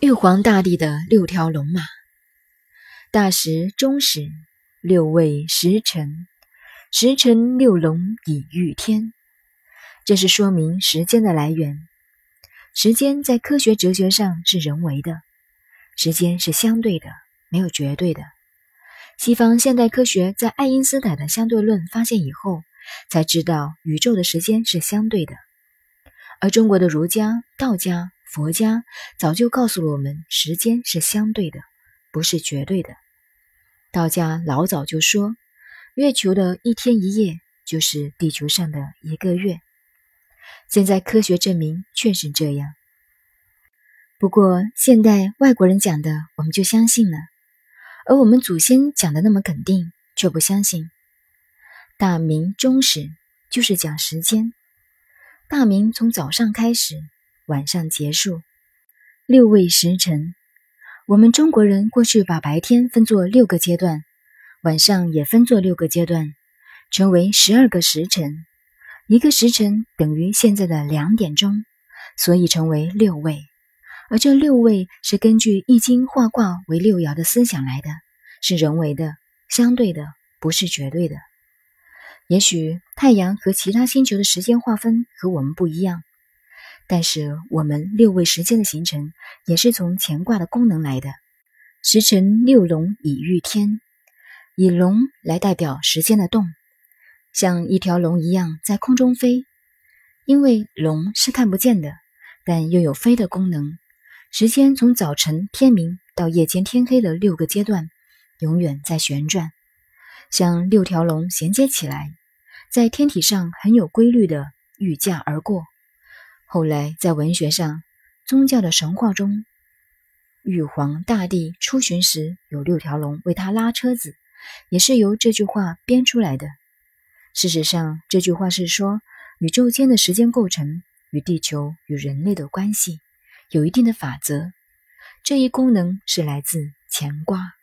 玉皇大帝的六条龙马，大时、中时，六位时辰，时辰六龙以御天。这是说明时间的来源。时间在科学哲学上是人为的，时间是相对的，没有绝对的。西方现代科学在爱因斯坦的相对论发现以后，才知道宇宙的时间是相对的，而中国的儒家、道家。佛家早就告诉了我们，时间是相对的，不是绝对的。道家老早就说，月球的一天一夜就是地球上的一个月。现在科学证明确实这样。不过现代外国人讲的，我们就相信了，而我们祖先讲的那么肯定，却不相信。大明中时就是讲时间，大明从早上开始。晚上结束，六位时辰。我们中国人过去把白天分作六个阶段，晚上也分作六个阶段，成为十二个时辰。一个时辰等于现在的两点钟，所以成为六位。而这六位是根据《易经》画卦为六爻的思想来的，是人为的、相对的，不是绝对的。也许太阳和其他星球的时间划分和我们不一样。但是我们六位时间的形成也是从乾卦的功能来的。时辰六龙以御天，以龙来代表时间的动，像一条龙一样在空中飞。因为龙是看不见的，但又有飞的功能。时间从早晨天明到夜间天黑的六个阶段，永远在旋转，像六条龙衔接起来，在天体上很有规律的御驾而过。后来，在文学上、宗教的神话中，玉皇大帝出巡时有六条龙为他拉车子，也是由这句话编出来的。事实上，这句话是说宇宙间的时间构成与地球与人类的关系有一定的法则，这一功能是来自乾卦。